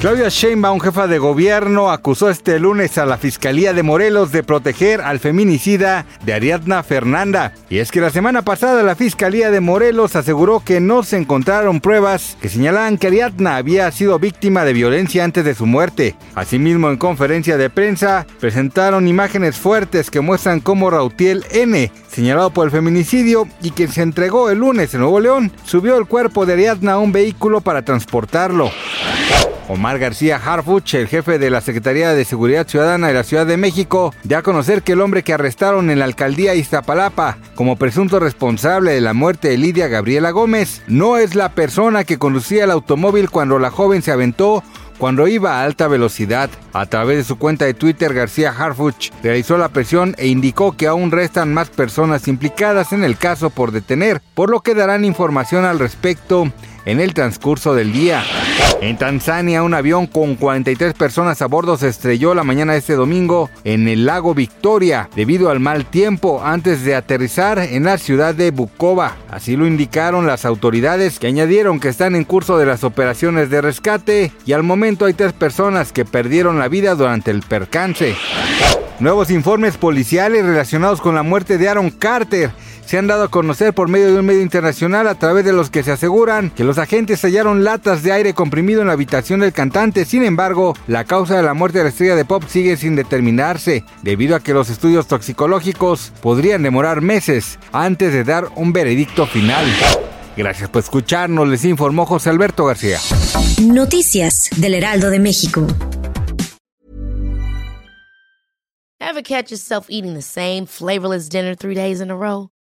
Claudia Sheinbaum, jefa de gobierno, acusó este lunes a la Fiscalía de Morelos de proteger al feminicida de Ariadna Fernanda. Y es que la semana pasada la Fiscalía de Morelos aseguró que no se encontraron pruebas que señalaban que Ariadna había sido víctima de violencia antes de su muerte. Asimismo, en conferencia de prensa, presentaron imágenes fuertes que muestran cómo Rautiel N., señalado por el feminicidio y quien se entregó el lunes en Nuevo León, subió el cuerpo de Ariadna a un vehículo para transportarlo. Omar García Harfuch, el jefe de la Secretaría de Seguridad Ciudadana de la Ciudad de México, dio a conocer que el hombre que arrestaron en la alcaldía Iztapalapa como presunto responsable de la muerte de Lidia Gabriela Gómez no es la persona que conducía el automóvil cuando la joven se aventó cuando iba a alta velocidad. A través de su cuenta de Twitter, García Harfuch realizó la presión e indicó que aún restan más personas implicadas en el caso por detener, por lo que darán información al respecto en el transcurso del día. En Tanzania, un avión con 43 personas a bordo se estrelló la mañana de este domingo en el lago Victoria debido al mal tiempo antes de aterrizar en la ciudad de Bukoba. Así lo indicaron las autoridades que añadieron que están en curso de las operaciones de rescate y al momento hay tres personas que perdieron la vida durante el percance. Nuevos informes policiales relacionados con la muerte de Aaron Carter se han dado a conocer por medio de un medio internacional a través de los que se aseguran que los agentes hallaron latas de aire comprimido en la habitación del cantante. Sin embargo, la causa de la muerte de la estrella de pop sigue sin determinarse, debido a que los estudios toxicológicos podrían demorar meses antes de dar un veredicto final. Gracias por escucharnos, les informó José Alberto García. Noticias del Heraldo de México. Ever catch yourself eating the same flavorless dinner three days in a row?